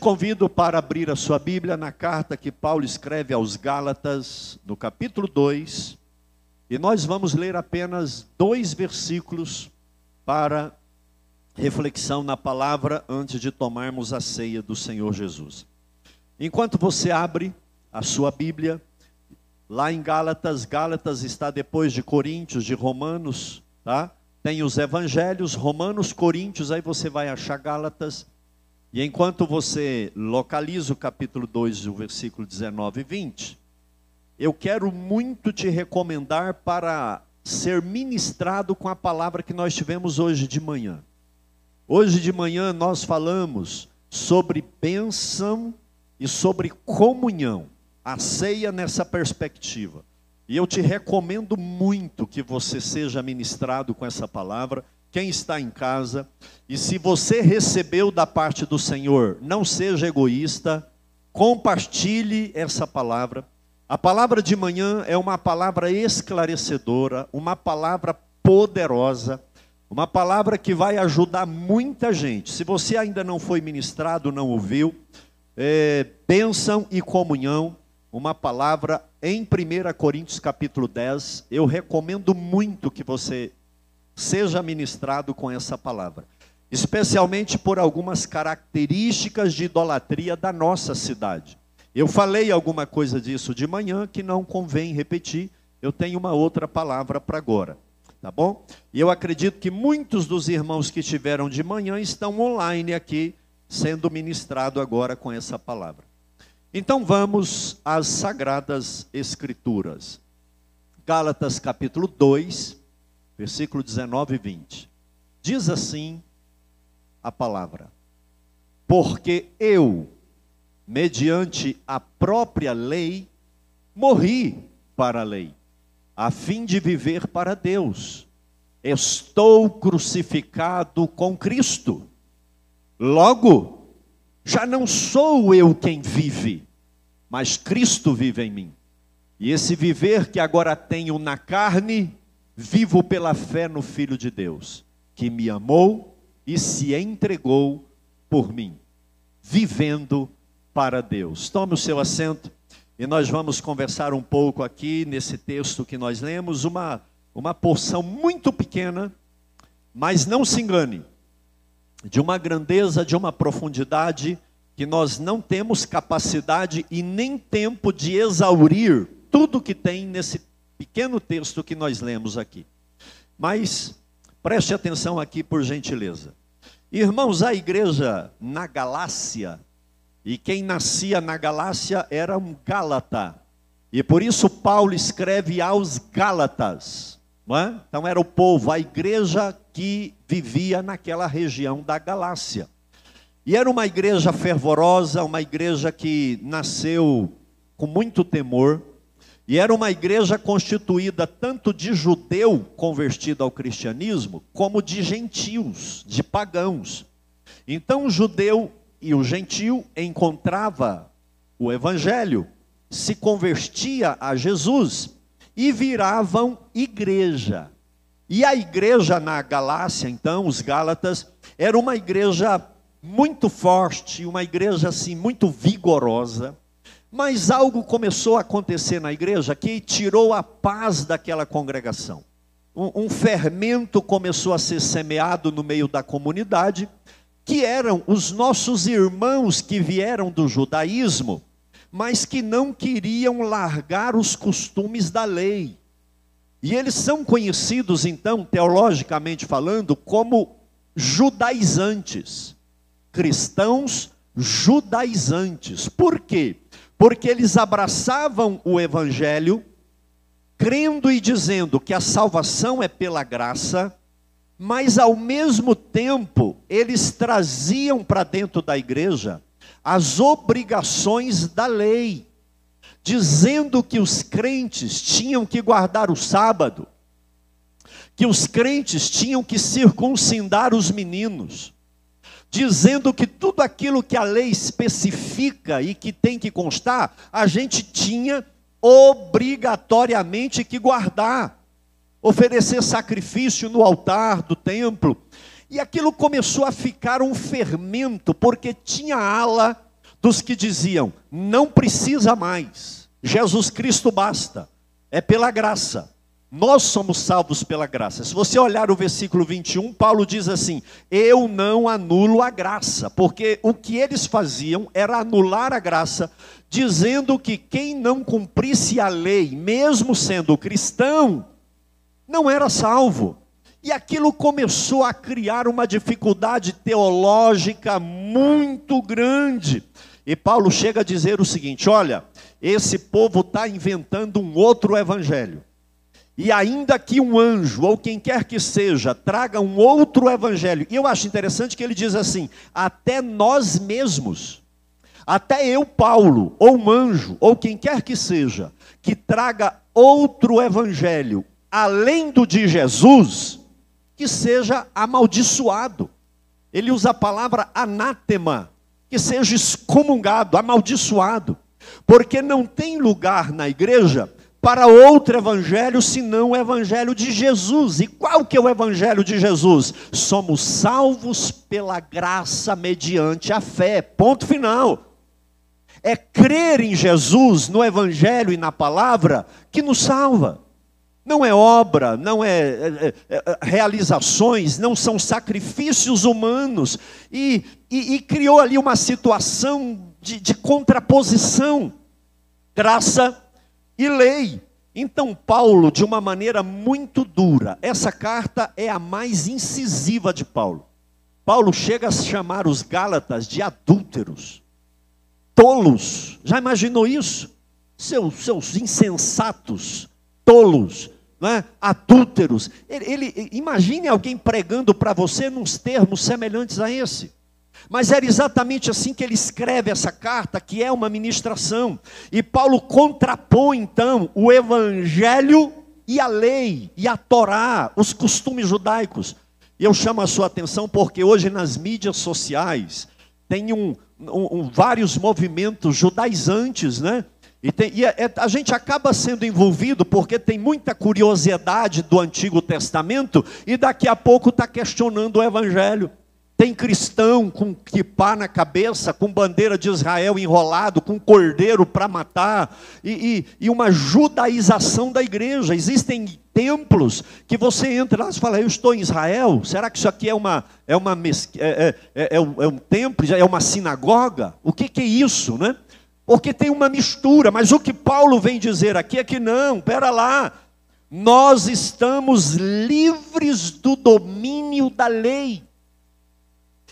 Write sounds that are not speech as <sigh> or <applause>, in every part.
Convido para abrir a sua Bíblia na carta que Paulo escreve aos Gálatas, no capítulo 2, e nós vamos ler apenas dois versículos para reflexão na palavra antes de tomarmos a ceia do Senhor Jesus. Enquanto você abre a sua Bíblia, lá em Gálatas, Gálatas está depois de Coríntios, de Romanos, tá? Tem os evangelhos, Romanos, Coríntios, aí você vai achar Gálatas. E enquanto você localiza o capítulo 2, o versículo 19 e 20, eu quero muito te recomendar para ser ministrado com a palavra que nós tivemos hoje de manhã. Hoje de manhã nós falamos sobre bênção e sobre comunhão, a ceia nessa perspectiva. E eu te recomendo muito que você seja ministrado com essa palavra. Quem está em casa, e se você recebeu da parte do Senhor, não seja egoísta, compartilhe essa palavra. A palavra de manhã é uma palavra esclarecedora, uma palavra poderosa, uma palavra que vai ajudar muita gente. Se você ainda não foi ministrado, não ouviu, é, bênção e comunhão, uma palavra em 1 Coríntios capítulo 10. Eu recomendo muito que você seja ministrado com essa palavra, especialmente por algumas características de idolatria da nossa cidade. Eu falei alguma coisa disso de manhã que não convém repetir, eu tenho uma outra palavra para agora, tá bom? E eu acredito que muitos dos irmãos que estiveram de manhã estão online aqui, sendo ministrado agora com essa palavra. Então vamos às Sagradas Escrituras. Gálatas capítulo 2, versículo 19 e 20. Diz assim a palavra: Porque eu, mediante a própria lei, morri para a lei, a fim de viver para Deus. Estou crucificado com Cristo. Logo, já não sou eu quem vive, mas Cristo vive em mim. E esse viver que agora tenho na carne, vivo pela fé no Filho de Deus, que me amou e se entregou por mim, vivendo para Deus. Tome o seu assento e nós vamos conversar um pouco aqui nesse texto que nós lemos, uma, uma porção muito pequena, mas não se engane, de uma grandeza, de uma profundidade que nós não temos capacidade e nem tempo de exaurir tudo que tem nesse pequeno texto que nós lemos aqui. Mas preste atenção aqui por gentileza. Irmãos, a igreja na Galácia, e quem nascia na Galácia era um Gálata. E por isso Paulo escreve aos Gálatas. É? Então era o povo, a igreja que vivia naquela região da Galácia. E era uma igreja fervorosa, uma igreja que nasceu com muito temor, e era uma igreja constituída tanto de judeu convertido ao cristianismo, como de gentios, de pagãos. Então o judeu e o gentio encontrava o evangelho, se convertia a Jesus e viravam igreja. E a igreja na Galácia, então, os Gálatas, era uma igreja muito forte, uma igreja assim muito vigorosa. Mas algo começou a acontecer na igreja que tirou a paz daquela congregação. Um, um fermento começou a ser semeado no meio da comunidade, que eram os nossos irmãos que vieram do judaísmo, mas que não queriam largar os costumes da lei. E eles são conhecidos, então, teologicamente falando, como judaizantes, cristãos judaizantes. Por quê? Porque eles abraçavam o evangelho, crendo e dizendo que a salvação é pela graça, mas ao mesmo tempo eles traziam para dentro da igreja as obrigações da lei, dizendo que os crentes tinham que guardar o sábado, que os crentes tinham que circuncidar os meninos, dizendo que tudo aquilo que a lei especifica e que tem que constar, a gente tinha obrigatoriamente que guardar, oferecer sacrifício no altar do templo. E aquilo começou a ficar um fermento, porque tinha ala dos que diziam: não precisa mais, Jesus Cristo basta, é pela graça. Nós somos salvos pela graça. Se você olhar o versículo 21, Paulo diz assim: Eu não anulo a graça, porque o que eles faziam era anular a graça, dizendo que quem não cumprisse a lei, mesmo sendo cristão, não era salvo. E aquilo começou a criar uma dificuldade teológica muito grande. E Paulo chega a dizer o seguinte: olha, esse povo está inventando um outro evangelho e ainda que um anjo, ou quem quer que seja, traga um outro evangelho, e eu acho interessante que ele diz assim: até nós mesmos, até eu, Paulo, ou um anjo, ou quem quer que seja, que traga outro evangelho, além do de Jesus, que seja amaldiçoado. Ele usa a palavra anátema, que seja excomungado, amaldiçoado, porque não tem lugar na igreja para outro evangelho senão o evangelho de Jesus. E qual que é o evangelho de Jesus? Somos salvos pela graça mediante a fé. Ponto final. É crer em Jesus, no evangelho e na palavra que nos salva. Não é obra, não é, é, é, é realizações, não são sacrifícios humanos. E, e, e criou ali uma situação de, de contraposição. Graça e lei. Então, Paulo, de uma maneira muito dura, essa carta é a mais incisiva de Paulo. Paulo chega a chamar os Gálatas de adúlteros, tolos. Já imaginou isso? Seus, seus insensatos, tolos, né? adúlteros. Ele, ele, imagine alguém pregando para você nos termos semelhantes a esse. Mas era exatamente assim que ele escreve essa carta, que é uma ministração. E Paulo contrapõe então o evangelho e a lei, e a Torá, os costumes judaicos. E eu chamo a sua atenção porque hoje nas mídias sociais tem um, um, um vários movimentos judaizantes, né? E, tem, e a, é, é, a, gente acaba sendo envolvido porque tem muita curiosidade do Antigo Testamento e daqui a pouco está questionando o Evangelho. Tem cristão com kipá na cabeça, com bandeira de Israel enrolado, com cordeiro para matar, e, e, e, uma judaização da igreja. Existem templos que você entra lá e fala: Eu estou em Israel, será que isso aqui é, uma, é, uma é, é, é, um, é um templo, é uma sinagoga? O que, que é isso, né? Porque tem uma mistura, mas o que Paulo vem dizer aqui é que não, pera lá, nós estamos livres do domínio da lei.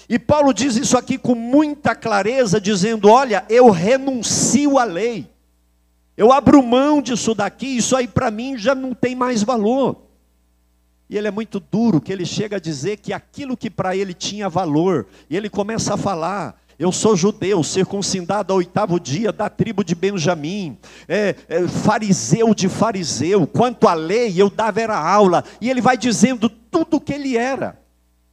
E Paulo diz isso aqui com muita clareza, dizendo: Olha, eu renuncio à lei, eu abro mão disso daqui, isso aí para mim já não tem mais valor. E ele é muito duro, que ele chega a dizer que aquilo que para ele tinha valor, e ele começa a falar. Eu sou judeu, circuncidado ao oitavo dia, da tribo de Benjamim, é, é, fariseu de fariseu, quanto à lei eu dava era aula, e ele vai dizendo tudo o que ele era.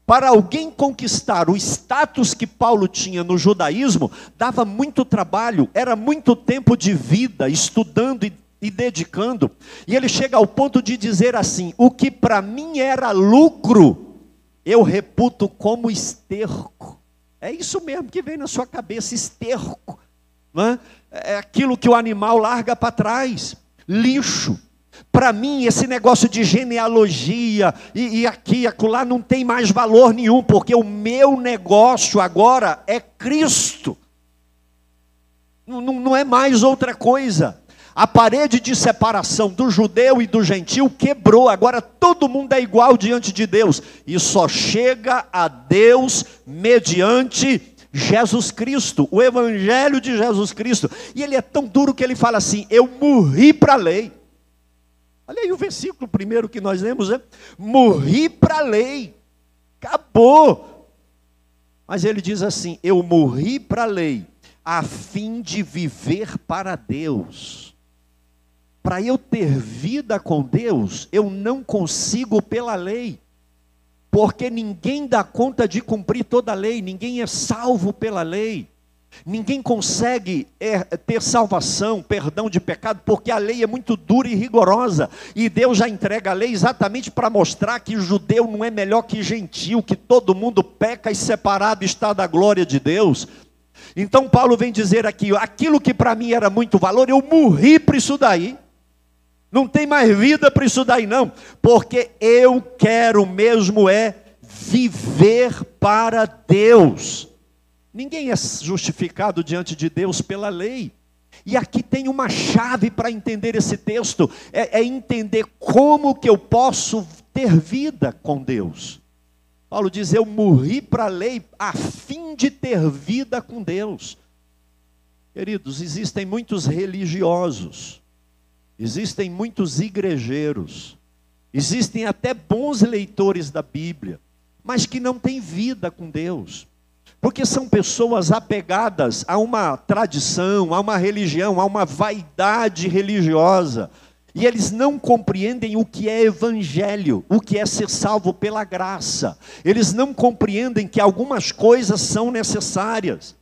Para alguém conquistar o status que Paulo tinha no judaísmo, dava muito trabalho, era muito tempo de vida estudando e, e dedicando. E ele chega ao ponto de dizer assim: o que para mim era lucro, eu reputo como esterco. É isso mesmo que vem na sua cabeça: esterco. É? é aquilo que o animal larga para trás, lixo. Para mim, esse negócio de genealogia e, e aqui e acolá não tem mais valor nenhum, porque o meu negócio agora é Cristo. Não, não, é mais outra coisa. A parede de separação do judeu e do gentil quebrou, agora todo mundo é igual diante de Deus, e só chega a Deus mediante Jesus Cristo, o Evangelho de Jesus Cristo. E ele é tão duro que ele fala assim: Eu morri para a lei. Olha aí o versículo primeiro que nós lemos, é: morri para a lei, acabou. Mas ele diz assim: eu morri para a lei, a fim de viver para Deus. Para eu ter vida com Deus, eu não consigo pela lei, porque ninguém dá conta de cumprir toda a lei, ninguém é salvo pela lei. Ninguém consegue é, ter salvação, perdão de pecado, porque a lei é muito dura e rigorosa. E Deus já entrega a lei exatamente para mostrar que judeu não é melhor que gentil, que todo mundo peca e separado está da glória de Deus. Então Paulo vem dizer aqui: aquilo que para mim era muito valor, eu morri para isso daí. Não tem mais vida para isso daí, não, porque eu quero mesmo é viver para Deus. Ninguém é justificado diante de Deus pela lei. E aqui tem uma chave para entender esse texto: é, é, entender como que eu posso ter vida com Deus. Paulo diz: Eu morri para a lei a fim de ter vida com Deus. Queridos, existem muitos religiosos, existem muitos igrejeiros, existem até bons leitores da Bíblia, mas que não têm vida com Deus porque são pessoas apegadas a uma tradição, a uma religião, a uma vaidade religiosa. E eles não compreendem o que é evangelho, o que é ser salvo pela graça. Eles não compreendem que algumas coisas são necessárias.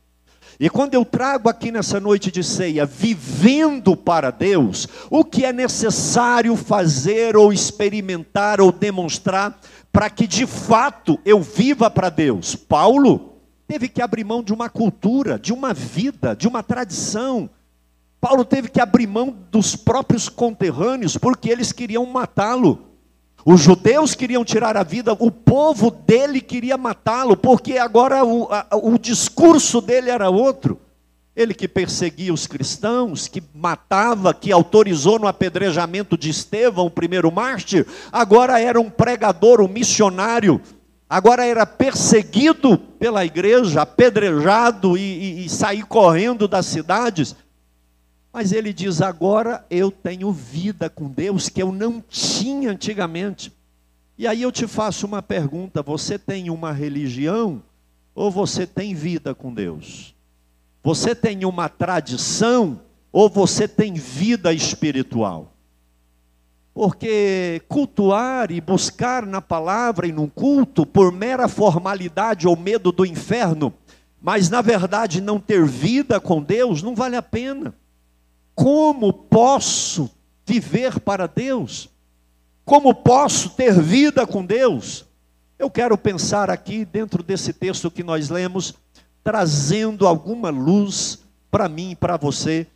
E quando eu trago aqui nessa noite de ceia, vivendo para Deus, o que é necessário fazer ou experimentar ou demonstrar para que de fato eu viva para Deus? Paulo teve que abrir mão de uma cultura, de uma vida, de uma tradição. Paulo teve que abrir mão dos próprios conterrâneos, porque eles queriam matá-lo. Os judeus queriam tirar a vida, o povo dele queria matá-lo, porque agora o, a, o discurso dele era outro. Ele que perseguia os cristãos, que matava, que autorizou no apedrejamento de Estevão, o primeiro mártir, agora era um pregador, um missionário agora era perseguido pela igreja, apedrejado e, e, e sair correndo das cidades. Mas ele diz: agora eu tenho vida com Deus que eu não tinha antigamente. E aí eu te faço uma pergunta: você tem uma religião ou você tem vida com Deus? Você tem uma tradição ou você tem vida espiritual? Porque cultuar e buscar na palavra e no culto por mera formalidade ou medo do inferno, mas na verdade não ter vida com Deus, não vale a pena. Como posso viver para Deus? Como posso ter vida com Deus? Eu quero pensar aqui dentro desse texto que nós lemos, trazendo alguma luz para mim e para você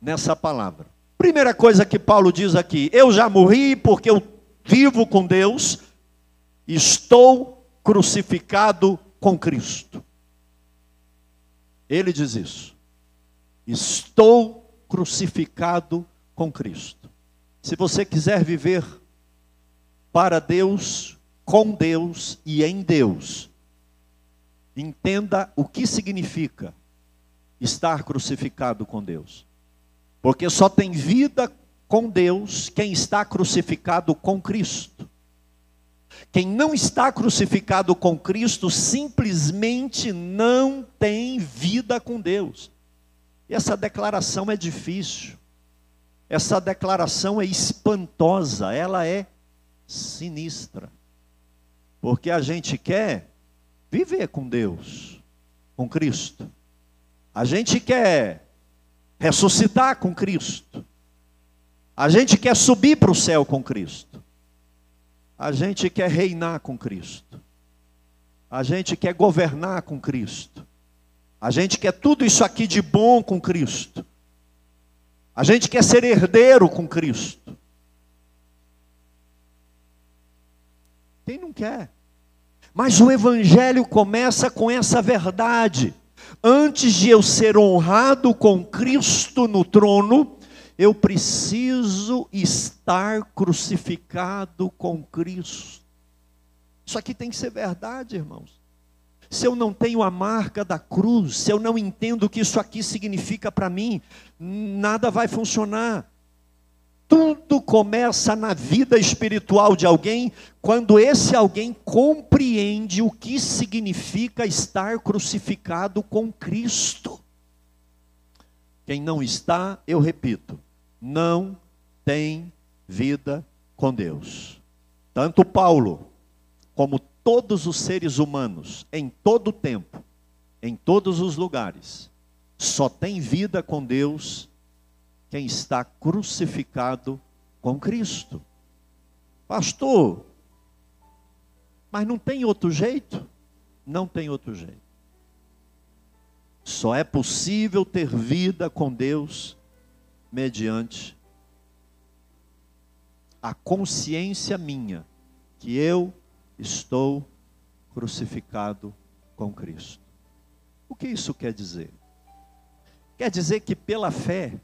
nessa palavra. Primeira coisa que Paulo diz aqui: eu já morri porque eu vivo com Deus, estou crucificado com Cristo. Ele diz isso. Estou crucificado com Cristo. Se você quiser viver para Deus, com Deus e em Deus, entenda o que significa estar crucificado com Deus. Porque só tem vida com Deus quem está crucificado com Cristo. Quem não está crucificado com Cristo simplesmente não tem vida com Deus. E essa declaração é difícil. Essa declaração é espantosa, ela é sinistra. Porque a gente quer viver com Deus, com Cristo. A gente quer ressuscitar com Cristo. A gente quer subir para o céu com Cristo. A gente quer reinar com Cristo. A gente quer governar com Cristo. A gente quer tudo isso aqui de bom com Cristo. A gente quer ser herdeiro com Cristo. Quem não quer? Mas o Evangelho começa com essa verdade antes de eu ser honrado com Cristo no trono, eu preciso estar crucificado com Cristo. Isso aqui tem que ser verdade, irmãos. Se eu não tenho a marca da cruz, se eu não entendo o que isso aqui significa para mim, nada vai funcionar. Tudo começa na vida espiritual de alguém quando esse alguém compreende o que significa estar crucificado com Cristo. Quem não está, eu repito, não tem vida com Deus. Tanto Paulo, como todos os seres humanos, em todo o tempo, em todos os lugares, Só tem vida com Deus quem está crucificado com Cristo. Pastor, mas não tem outro jeito? Não tem outro jeito. Só é possível ter vida com Deus mediante a consciência minha que eu estou crucificado com Cristo. O que isso quer dizer? Quer dizer que pela fé,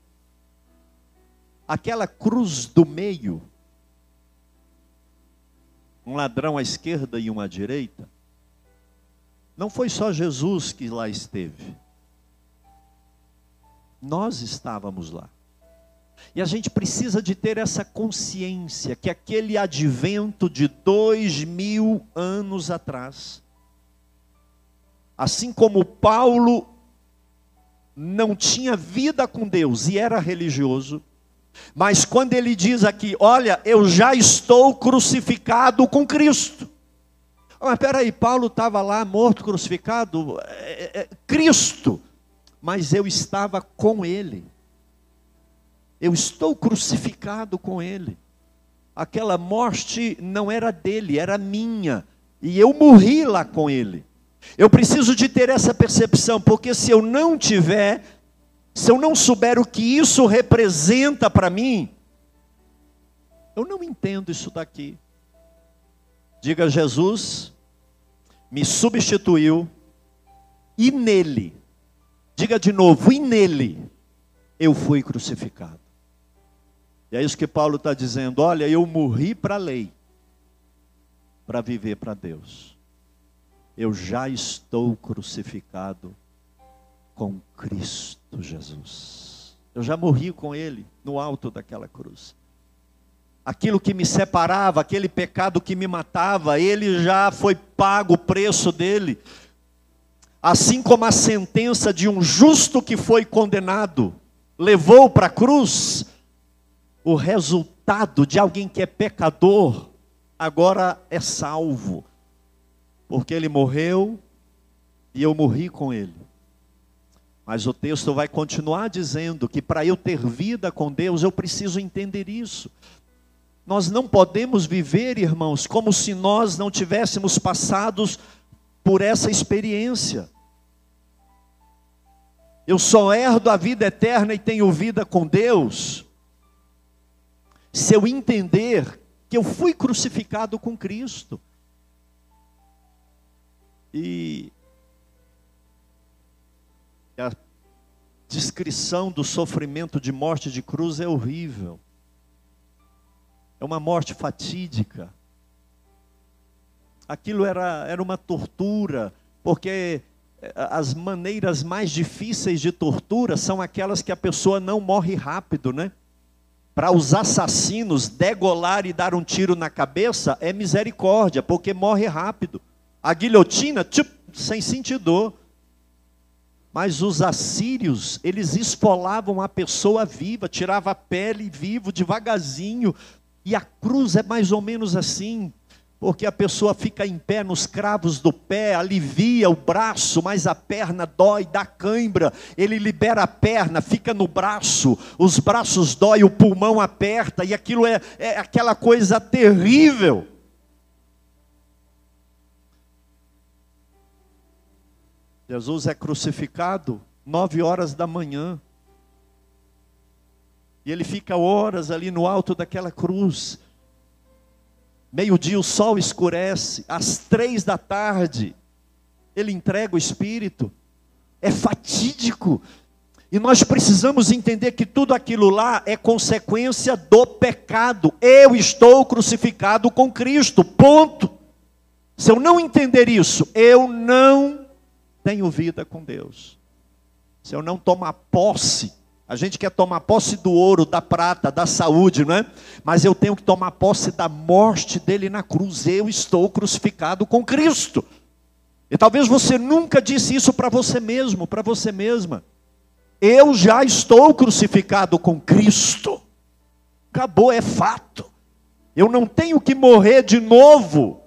aquela cruz do meio, um ladrão à esquerda e um à direita, não foi só Jesus que lá esteve. Nós estávamos lá. E a gente precisa de ter essa consciência que aquele advento de dois mil anos atrás, assim como Paulo não tinha vida com Deus e era religioso, mas quando ele diz aqui, olha, eu já estou crucificado com Cristo. Mas peraí, Paulo estava lá morto, crucificado, é, é, é, Cristo, mas eu estava com ele. Eu estou crucificado com ele. Aquela morte não era dele, era minha. E eu morri lá com ele. Eu preciso de ter essa percepção, porque se eu não tiver, se eu não souber o que isso representa para mim, eu não entendo isso daqui. Diga Jesus, me substituiu, e nele, diga de novo, e nele, eu fui crucificado. E é isso que Paulo está dizendo: olha, eu morri para a lei, para viver para Deus. Eu já estou crucificado com Cristo Jesus. Eu já morri com Ele no alto daquela cruz. Aquilo que me separava, aquele pecado que me matava, Ele já foi pago o preço dele. Assim como a sentença de um justo que foi condenado levou para a cruz, o resultado de alguém que é pecador agora é salvo, porque ele morreu e eu morri com ele. Mas o texto vai continuar dizendo que para eu ter vida com Deus, eu preciso entender isso. Nós não podemos viver, irmãos, como se nós não tivéssemos passados por essa experiência. Eu só herdo a vida eterna e tenho vida com Deus se eu entender que eu fui crucificado com Cristo. E a descrição do sofrimento de morte de cruz é horrível. É uma morte fatídica. Aquilo era, era uma tortura, porque eh, as maneiras mais difíceis de tortura são aquelas que a pessoa não morre rápido, né? para os assassinos degolar e dar um tiro na cabeça é misericórdia, porque morre rápido. A guilhotina, tchup, sem sentir dor. Mas os assírios, eles esfolavam a pessoa viva, tirava a pele vivo, devagarzinho. E a cruz é mais ou menos assim porque a pessoa fica em pé nos cravos do pé, alivia o braço, mas a perna dói, dá cãibra. Ele libera a perna, fica no braço, os braços dói, o pulmão aperta, e aquilo é, é aquela coisa terrível. Jesus é crucificado nove horas da manhã. E ele fica horas ali no alto daquela cruz Meio-dia o sol escurece, às três da tarde, ele entrega o Espírito. É fatídico. E nós precisamos entender que tudo aquilo lá é consequência do pecado. Eu estou crucificado com Cristo, ponto. Se eu não entender isso, eu não tenho vida com Deus. Se eu não tomar posse a gente quer tomar posse do ouro, da prata, da saúde, não é? Mas eu tenho que tomar posse da morte dele na cruz. Eu estou crucificado com Cristo. E talvez você nunca disse isso para você mesmo, para você mesma. Eu já estou crucificado com Cristo. Acabou, é fato. Eu não tenho que morrer de novo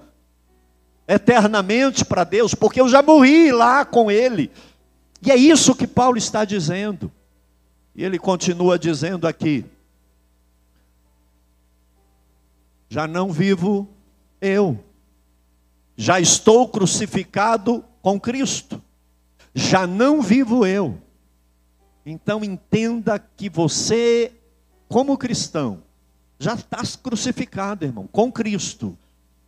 eternamente para Deus, porque eu já morri lá com Ele. E é isso que Paulo está dizendo. E ele continua dizendo aqui: Já não vivo eu, já estou crucificado com Cristo, já não vivo eu. Então entenda que você, como cristão, já está crucificado, irmão, com Cristo.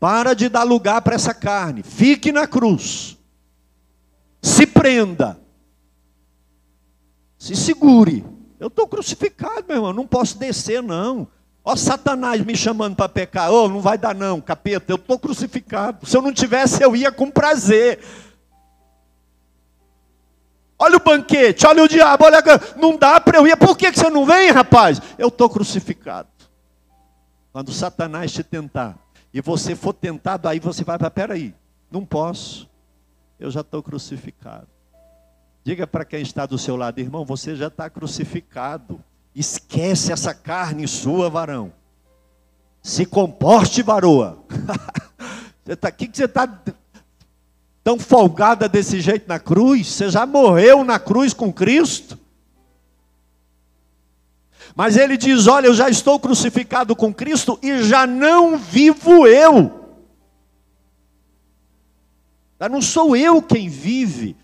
Para de dar lugar para essa carne, fique na cruz, se prenda, se segure. Eu estou crucificado, meu irmão, não posso descer, não. Ó, Satanás me chamando para pecar. Oh, não vai dar não, capeta, eu estou crucificado. Se eu não tivesse, eu ia com prazer. Olha o banquete, olha o diabo, olha. Não dá para eu ir. Por que você não vem, rapaz? Eu estou crucificado. Quando Satanás te tentar, e você for tentado, aí você vai para, peraí, não posso. Eu já estou crucificado. Diga para quem está do seu lado, irmão, você já está crucificado. Esquece essa carne sua, varão. Se comporte, varoa. <laughs> você tá, que, que você está tão folgada desse jeito na cruz? Você já morreu na cruz com Cristo? Mas ele diz: Olha, eu já estou crucificado com Cristo e já não vivo eu. Já não sou eu quem vive,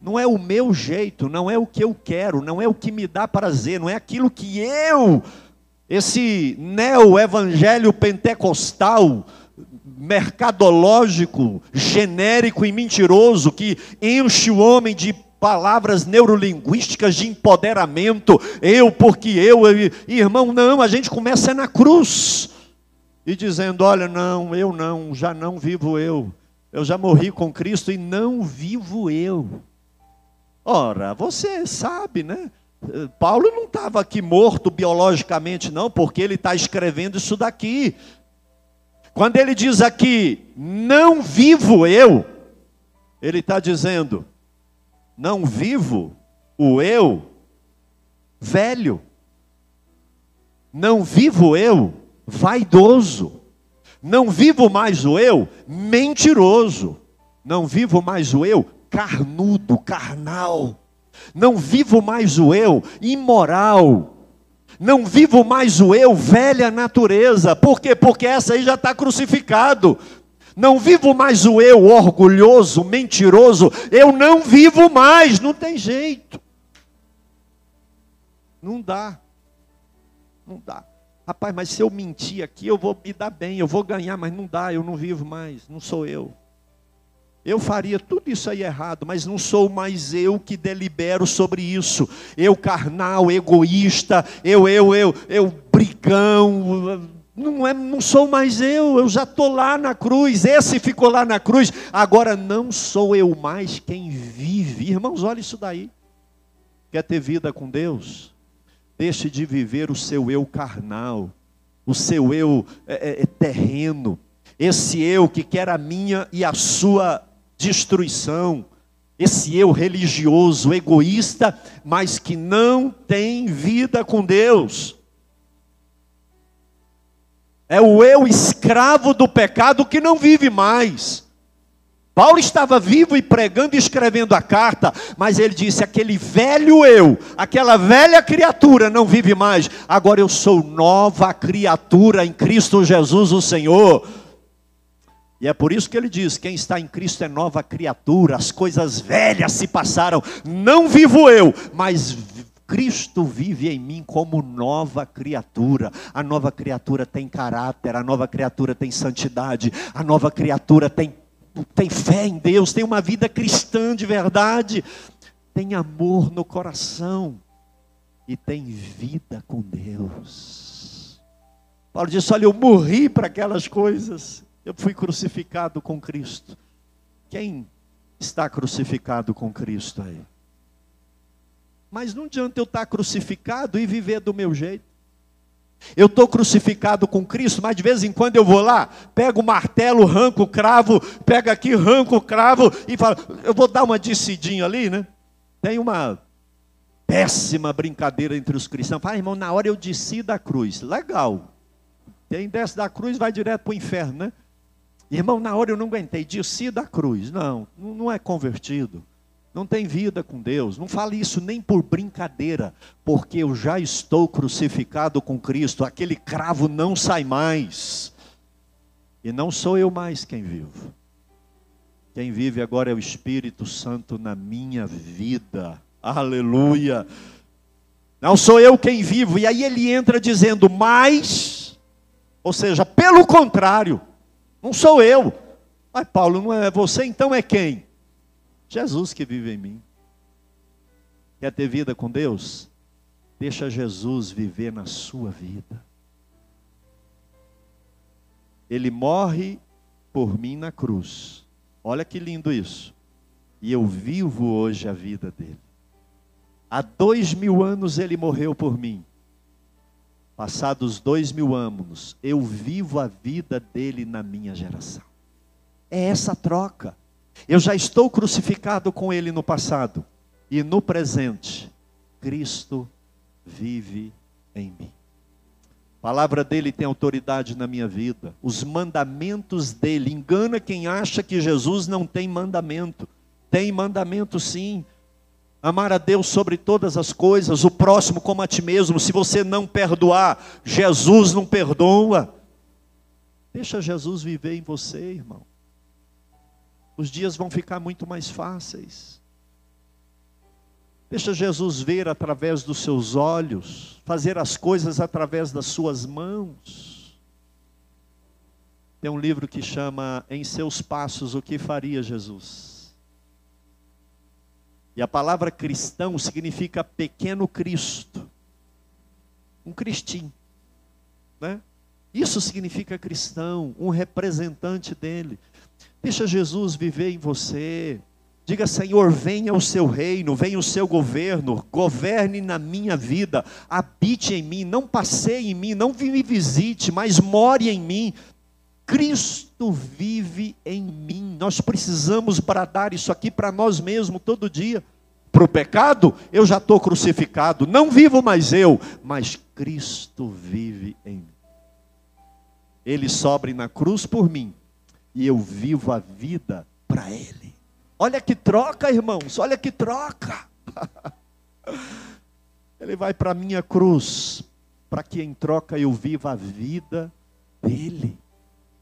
não é o meu jeito, não é o que eu quero, não é o que me dá prazer, não é aquilo que eu, esse neo-evangelho pentecostal, mercadológico, genérico e mentiroso, que enche o homem de palavras neurolinguísticas de empoderamento, eu porque eu, eu, irmão, não, a gente começa na cruz, e dizendo: olha, não, eu não, já não vivo eu, eu já morri com Cristo e não vivo eu. Ora, você sabe, né? Paulo não estava aqui morto biologicamente, não, porque ele está escrevendo isso daqui. Quando ele diz aqui, não vivo eu, ele está dizendo, não vivo o eu velho, não vivo eu vaidoso, não vivo mais o eu mentiroso, não vivo mais o eu carnudo, carnal. Não vivo mais o eu imoral. Não vivo mais o eu velha natureza. Por quê? Porque essa aí já está crucificado. Não vivo mais o eu orgulhoso, mentiroso. Eu não vivo mais. Não tem jeito. Não dá. Não dá. Rapaz, mas se eu mentir aqui, eu vou me dar bem, eu vou ganhar, mas não dá, eu não vivo mais, não sou eu. Eu faria tudo isso aí errado, mas não sou mais eu que delibero sobre isso. Eu carnal, egoísta, eu, eu, eu, eu brigão, não, é, não sou mais eu, eu já estou lá na cruz, esse ficou lá na cruz, agora não sou eu mais quem vive. Irmãos, olha isso daí. Quer ter vida com Deus? Deixe de viver o seu eu carnal, o seu eu é, é, é terreno, esse eu que quer a minha e a sua destruição. Esse eu religioso, egoísta, mas que não tem vida com Deus. É o eu escravo do pecado que não vive mais. Paulo estava vivo e pregando e escrevendo a carta, mas ele disse: aquele velho eu, aquela velha criatura não vive mais, agora eu sou nova criatura em Cristo Jesus, o Senhor. E é por isso que ele diz: quem está em Cristo é nova criatura, as coisas velhas se passaram, não vivo eu, mas Cristo vive em mim como nova criatura. A nova criatura tem caráter, a nova criatura tem santidade, a nova criatura tem, tem fé em Deus, tem uma vida cristã de verdade, tem amor no coração e tem vida com Deus. Paulo disse: Olha, eu morri para aquelas coisas eu fui crucificado com Cristo. Quem está crucificado com Cristo aí? Mas não adianta eu estar crucificado e viver do meu jeito. Eu estou crucificado com Cristo, mas de vez em quando eu vou lá, pego o martelo, arranco o cravo, pego aqui, arranco o cravo e falo, eu vou dar uma descidinha ali, né? Tem uma péssima brincadeira entre os cristãos. Fala, ah, irmão, na hora eu desci da cruz. Legal. Quem desce da cruz vai direto para o inferno, né? Irmão, na hora eu não aguentei, desci da cruz. Não, não é convertido. Não tem vida com Deus. Não fale isso nem por brincadeira, porque eu já estou crucificado com Cristo. Aquele cravo não sai mais. E não sou eu mais quem vivo. Quem vive agora é o Espírito Santo na minha vida. Aleluia. Não sou eu quem vivo. E aí ele entra dizendo, mas, ou seja, pelo contrário, não sou eu. Mas Paulo, não é você, então é quem? Jesus que vive em mim. Quer ter vida com Deus? Deixa Jesus viver na sua vida. Ele morre por mim na cruz. Olha que lindo isso. E eu vivo hoje a vida dele. Há dois mil anos ele morreu por mim. Passados dois mil anos, eu vivo a vida dele na minha geração. É essa troca. Eu já estou crucificado com Ele no passado. E no presente, Cristo vive em mim. A palavra dele tem autoridade na minha vida. Os mandamentos dele. Engana quem acha que Jesus não tem mandamento. Tem mandamento sim. Amar a Deus sobre todas as coisas, o próximo como a ti mesmo. Se você não perdoar, Jesus não perdoa. Deixa Jesus viver em você, irmão os dias vão ficar muito mais fáceis. Deixa Jesus ver através dos seus olhos, fazer as coisas através das suas mãos. Tem um livro que chama Em Seus Passos, O que Faria Jesus? E a palavra cristão significa pequeno Cristo, um cristinho, né? Isso significa cristão, um representante dele. Deixa Jesus viver em você. Diga, Senhor, venha o seu reino, venha o seu governo, governe na minha vida, habite em mim, não passeie em mim, não me visite, mas more em mim. Cristo vive em mim. Nós precisamos bradar isso aqui para nós mesmos todo dia. Para o pecado, eu já estou crucificado, não vivo mais eu, mas Cristo vive em mim. Ele sobre na cruz por mim, e eu vivo a vida para Ele. Olha que troca, irmãos, olha que troca. <laughs> Ele vai para a minha cruz, para que em troca eu viva a vida dele.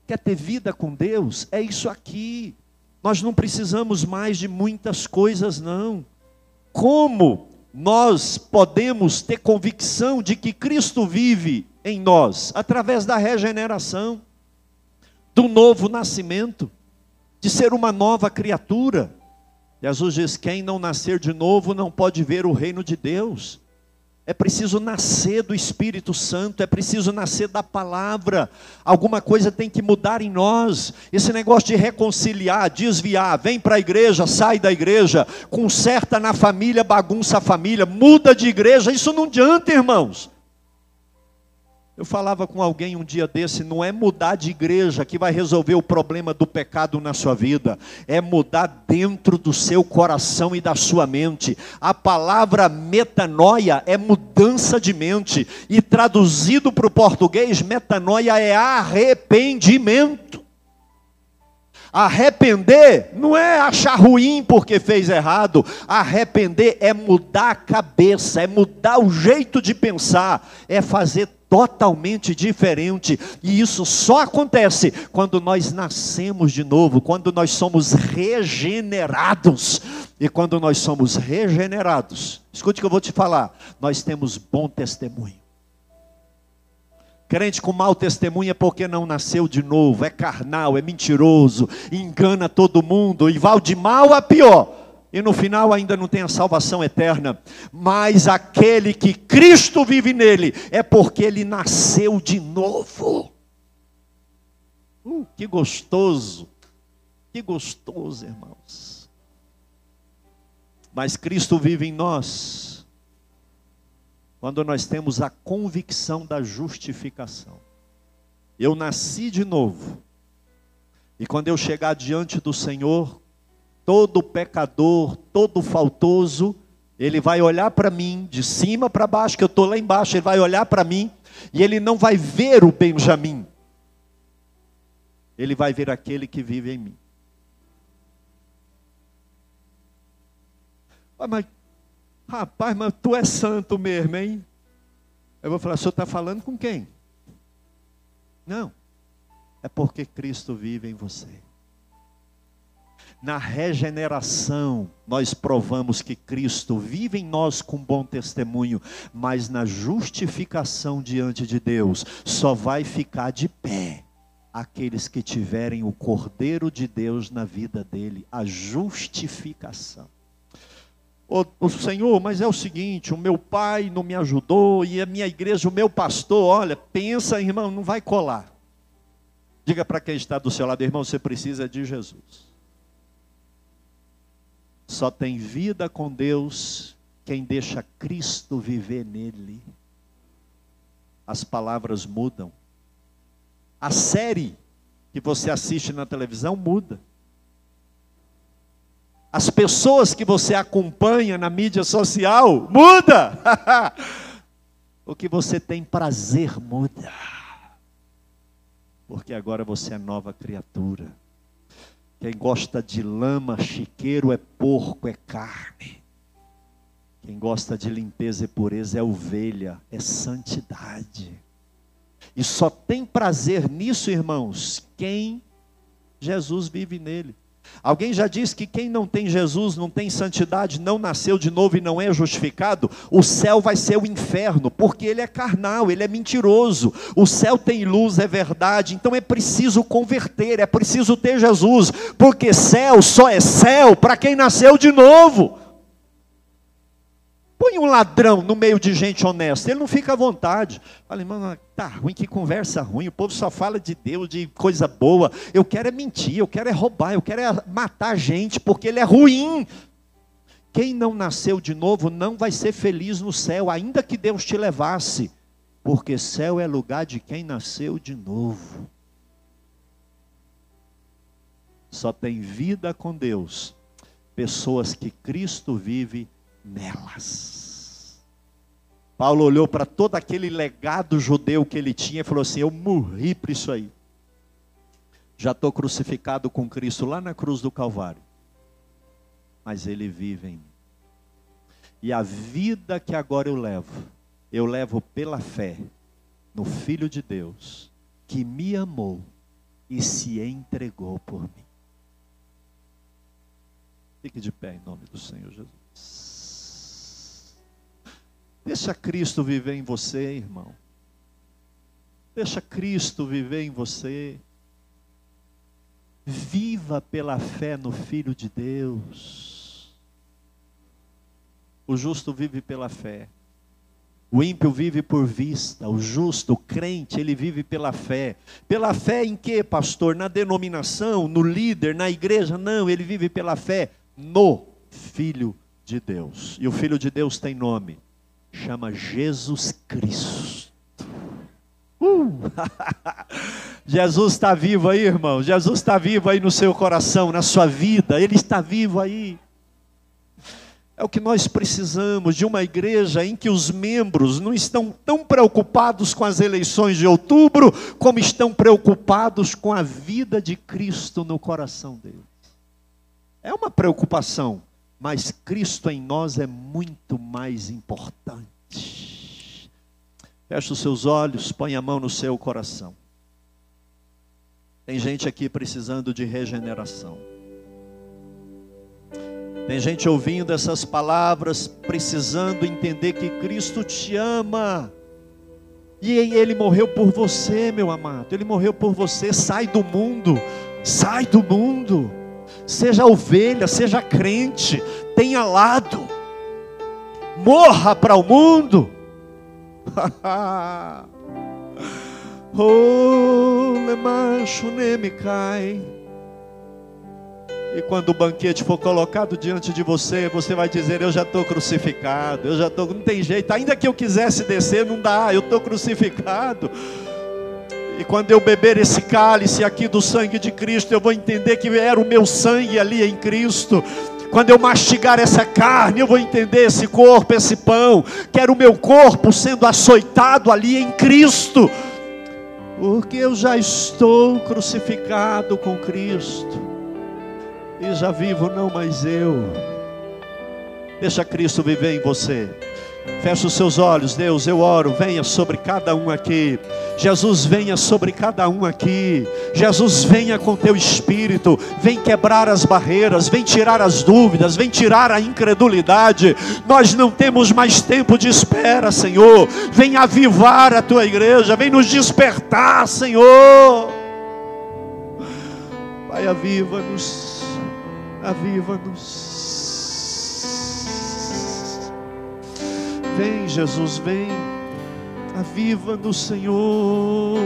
Quer ter vida com Deus? É isso aqui. Nós não precisamos mais de muitas coisas, não. Como nós podemos ter convicção de que Cristo vive em nós? Através da regeneração do novo nascimento, de ser uma nova criatura. Jesus diz: quem não nascer de novo não pode ver o reino de Deus. É preciso nascer do Espírito Santo, é preciso nascer da palavra. Alguma coisa tem que mudar em nós. Esse negócio de reconciliar, desviar, vem para a igreja, sai da igreja, conserta na família, bagunça a família, muda de igreja, isso não adianta, irmãos. Eu falava com alguém um dia desse, não é mudar de igreja que vai resolver o problema do pecado na sua vida, é mudar dentro do seu coração e da sua mente. A palavra metanoia é mudança de mente, e traduzido para o português, metanoia é arrependimento. Arrepender não é achar ruim porque fez errado. Arrepender é mudar a cabeça, é mudar o jeito de pensar, é fazer totalmente diferente. E isso só acontece quando nós nascemos de novo, quando nós somos regenerados. E quando nós somos regenerados, escute o que eu vou te falar, nós temos bom testemunho. Crente com mau testemunho é porque não nasceu de novo, é carnal, é mentiroso, engana todo mundo e vai de mal a pior. E no final ainda não tem a salvação eterna, mas aquele que Cristo vive nele é porque ele nasceu de novo. Uh, que gostoso, que gostoso, irmãos. Mas Cristo vive em nós, quando nós temos a convicção da justificação. Eu nasci de novo, e quando eu chegar diante do Senhor, todo pecador, todo faltoso, ele vai olhar para mim, de cima para baixo, que eu estou lá embaixo, ele vai olhar para mim, e ele não vai ver o Benjamim, ele vai ver aquele que vive em mim. Mas, rapaz, mas tu é santo mesmo, hein? Eu vou falar, o senhor está falando com quem? Não. É porque Cristo vive em você. Na regeneração, nós provamos que Cristo vive em nós com bom testemunho, mas na justificação diante de Deus, só vai ficar de pé aqueles que tiverem o Cordeiro de Deus na vida dele, a justificação. O, Senhor, mas é o seguinte: o meu pai não me ajudou, e a minha igreja, o meu pastor, olha, pensa, irmão, não vai colar. Diga para quem está do seu lado, irmão, você precisa de Jesus. Só tem vida com Deus quem deixa Cristo viver nele. As palavras mudam. A série que você assiste na televisão muda. As pessoas que você acompanha na mídia social muda. <laughs> o que você tem prazer muda. Porque agora você é nova criatura. Quem gosta de lama, chiqueiro é porco, é carne. Quem gosta de limpeza e pureza é ovelha, é santidade. E só tem prazer nisso, irmãos, quem Jesus vive nele. Alguém já disse que quem não tem Jesus, não tem santidade, não nasceu de novo e não é justificado, o céu vai ser o inferno, porque ele é carnal, ele é mentiroso. O céu tem luz, é verdade, então é preciso converter, é preciso ter Jesus, porque céu só é céu para quem nasceu de novo. Põe um ladrão no meio de gente honesta, ele não fica à vontade. Fala, irmão, tá ruim, que conversa ruim, o povo só fala de Deus, de coisa boa. Eu quero é mentir, eu quero é roubar, eu quero é matar gente, porque ele é ruim. Quem não nasceu de novo não vai ser feliz no céu, ainda que Deus te levasse, porque céu é lugar de quem nasceu de novo. Só tem vida com Deus, pessoas que Cristo vive nelas. Paulo olhou para todo aquele legado judeu que ele tinha e falou assim: Eu morri por isso aí. Já estou crucificado com Cristo lá na cruz do Calvário. Mas ele vive em mim. E a vida que agora eu levo, eu levo pela fé no Filho de Deus, que me amou e se entregou por mim. Fique de pé em nome do Senhor Jesus. Deixa Cristo viver em você, irmão. Deixa Cristo viver em você. Viva pela fé no Filho de Deus. O justo vive pela fé. O ímpio vive por vista, o justo, o crente, ele vive pela fé. Pela fé em que, pastor? Na denominação, no líder, na igreja? Não, ele vive pela fé no Filho de Deus. E o Filho de Deus tem nome chama Jesus Cristo. Uh! <laughs> Jesus está vivo aí, irmão. Jesus está vivo aí no seu coração, na sua vida. Ele está vivo aí. É o que nós precisamos de uma igreja em que os membros não estão tão preocupados com as eleições de outubro, como estão preocupados com a vida de Cristo no coração deles. É uma preocupação, mas Cristo em nós é muito mais importante. Feche os seus olhos, põe a mão no seu coração. Tem gente aqui precisando de regeneração. Tem gente ouvindo essas palavras, precisando entender que Cristo te ama. E Ele morreu por você, meu amado. Ele morreu por você. Sai do mundo. Sai do mundo seja ovelha, seja crente, tenha lado, morra para o mundo. <laughs> oh, cai. E quando o banquete for colocado diante de você, você vai dizer: Eu já estou crucificado, eu já estou, não tem jeito, ainda que eu quisesse descer, não dá, eu estou crucificado. E quando eu beber esse cálice aqui do sangue de Cristo, eu vou entender que era o meu sangue ali em Cristo. Quando eu mastigar essa carne, eu vou entender esse corpo, esse pão, que era o meu corpo sendo açoitado ali em Cristo. Porque eu já estou crucificado com Cristo. E já vivo não mais eu, Deixa Cristo viver em você. Feche os seus olhos, Deus, eu oro, venha sobre cada um aqui. Jesus, venha sobre cada um aqui. Jesus, venha com teu espírito, vem quebrar as barreiras, vem tirar as dúvidas, vem tirar a incredulidade. Nós não temos mais tempo de espera, Senhor. Vem avivar a tua igreja, vem nos despertar, Senhor. Pai, aviva-nos, aviva-nos. Vem, Jesus, vem. Aviva no Senhor.